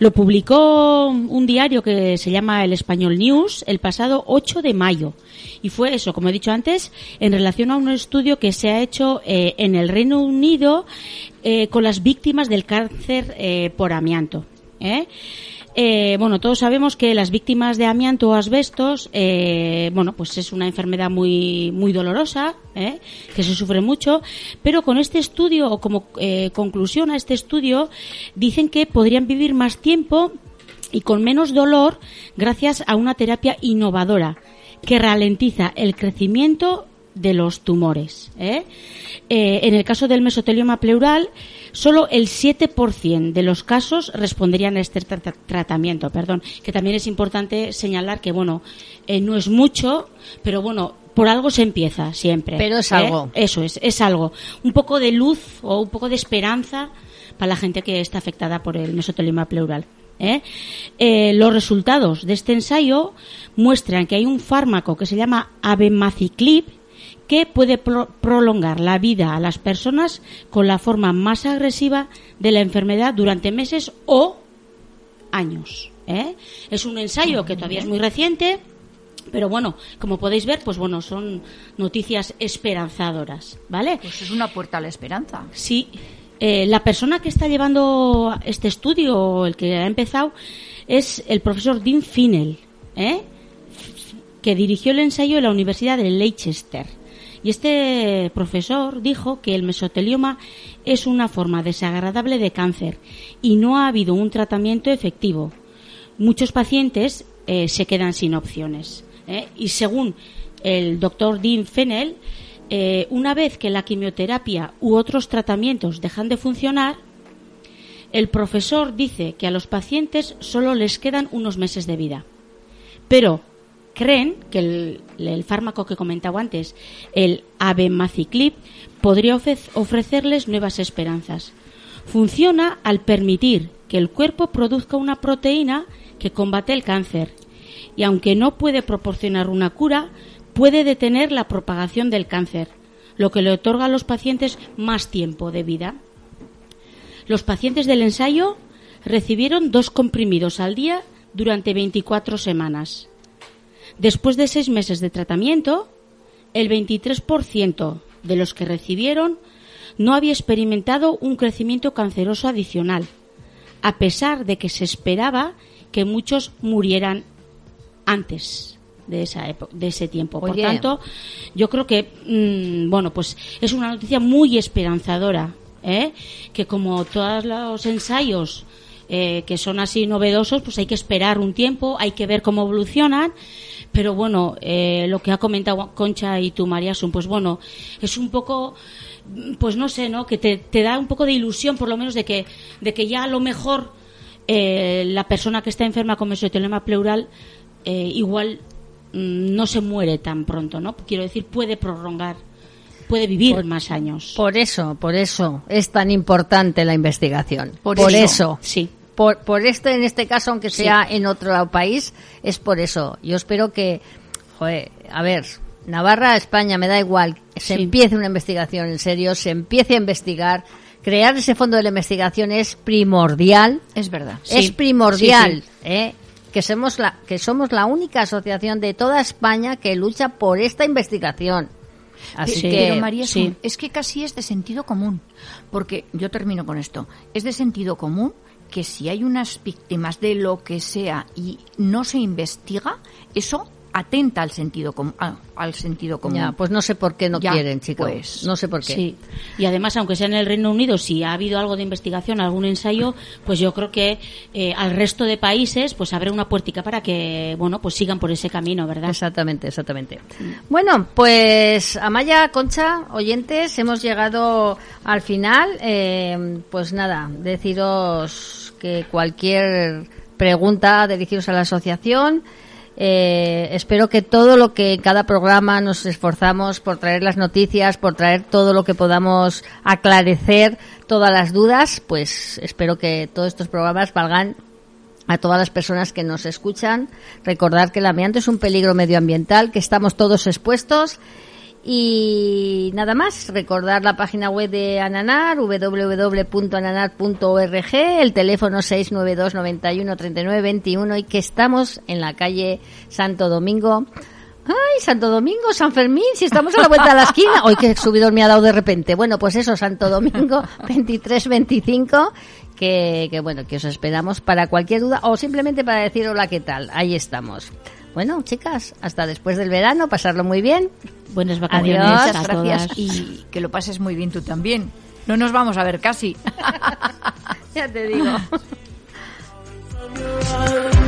Lo publicó un diario que se llama El Español News el pasado 8 de mayo. Y fue eso, como he dicho antes, en relación a un estudio que se ha hecho eh, en el Reino Unido eh, con las víctimas del cáncer eh, por amianto. Bueno, todos sabemos que las víctimas de amianto o asbestos, bueno, pues es una enfermedad muy, muy dolorosa, que se sufre mucho, pero con este estudio, o como conclusión a este estudio, dicen que podrían vivir más tiempo y con menos dolor gracias a una terapia innovadora que ralentiza el crecimiento de los tumores. ¿eh? Eh, en el caso del mesotelioma pleural, solo el 7% de los casos responderían a este tratamiento. Perdón, que también es importante señalar que, bueno, eh, no es mucho, pero bueno, por algo se empieza siempre. Pero es algo. Eso es, es algo. Un poco de luz o un poco de esperanza para la gente que está afectada por el mesotelioma pleural. ¿eh? Eh, los resultados de este ensayo muestran que hay un fármaco que se llama abemaciclib que puede prolongar la vida a las personas con la forma más agresiva de la enfermedad durante meses o años. ¿eh? Es un ensayo que todavía es muy reciente, pero bueno, como podéis ver, pues bueno, son noticias esperanzadoras, ¿vale? Pues es una puerta a la esperanza. Sí, eh, la persona que está llevando este estudio, el que ha empezado, es el profesor Dean Finnell, ¿eh? que dirigió el ensayo en la Universidad de Leicester. Y este profesor dijo que el mesotelioma es una forma desagradable de cáncer y no ha habido un tratamiento efectivo. Muchos pacientes eh, se quedan sin opciones. Y según el doctor Dean Finnell, eh, una vez que la quimioterapia u otros tratamientos dejan de funcionar, el profesor dice que a los pacientes solo les quedan unos meses de vida. Pero creen que el, fármaco que comentaba antes, el abemaciclib, podría ofrecerles nuevas esperanzas. Funciona al permitir que el cuerpo produzca una proteína que combate el cáncer y aunque no puede proporcionar una cura, puede detener la propagación del cáncer, lo que le otorga a los pacientes más tiempo de vida. Los pacientes del ensayo recibieron dos comprimidos al día durante 24 semanas. Después de seis meses de tratamiento, el 23% de los que recibieron no había experimentado un crecimiento canceroso adicional, a pesar de que se esperaba que muchos murieran antes de esa de ese tiempo. Por tanto, yo creo que mm, bueno, pues es una noticia muy esperanzadora, ¿eh? que como todos los ensayos eh, que son así novedosos, pues hay que esperar un tiempo, hay que ver cómo evolucionan. Pero bueno, eh, lo que ha comentado Concha y tú, María, son pues bueno, es un poco pues no sé, ¿no? Que te, te, da un poco de ilusión, por lo menos, de que, de que ya a lo mejor la persona que está enferma con mesotelioma pleural igual Mm, no se muere tan pronto, ¿no? Quiero decir, puede prolongar, puede vivir más años. Por eso, por eso es tan importante la investigación. Por, eso, Sí. Por, por este, en este caso, aunque sea en otro país, es por eso. Yo espero que, joder, a ver, Navarra, España, me da igual. se empiece una investigación en serio, se empiece a investigar. Crear ese fondo de la investigación es primordial. Es verdad. Es primordial. ¿eh? que somos la que somos la única asociación de toda España que lucha por esta investigación. Así que María es que casi es de sentido común, porque yo termino con esto. Es de sentido común que si hay unas víctimas de lo que sea y no se investiga, eso atenta al sentido común. Al sentido común. pues no sé por qué no quieren, chicos. Pues, no sé por qué. Sí. Y además, aunque sea en el Reino Unido, si ha habido algo de investigación, algún ensayo, pues yo creo que eh, al resto de países, pues abre una puertica para que, bueno, pues sigan por ese camino, ¿verdad? Exactamente, exactamente. Bueno, pues Amaya, Concha, oyentes, hemos llegado al final. Eh, pues nada, deciros que cualquier pregunta dirigiros a la asociación. Eh, espero que todo lo que en cada programa nos esforzamos por traer las noticias, por traer todo lo que podamos aclarecer, todas las dudas, pues espero que todos estos programas valgan a todas las personas que nos escuchan. Recordar que el amianto es un peligro medioambiental, que estamos todos expuestos y nada más, recordar la página web de Ananar, www.ananar.org, el teléfono 692 91 39 21 y que estamos en la calle Santo Domingo. Ay, Santo Domingo, San Fermín, si estamos a la vuelta de la esquina. Hoy que subidor me ha dado de repente. Bueno, pues eso, Santo Domingo 2325, que, que bueno, que os esperamos para cualquier duda o simplemente para decir hola, ¿qué tal? Ahí estamos. Bueno, chicas, hasta después del verano, pasarlo muy bien. Buenas vacaciones. Adiós, gracias. Y que lo pases muy bien tú también. No nos vamos a ver casi. ya te digo.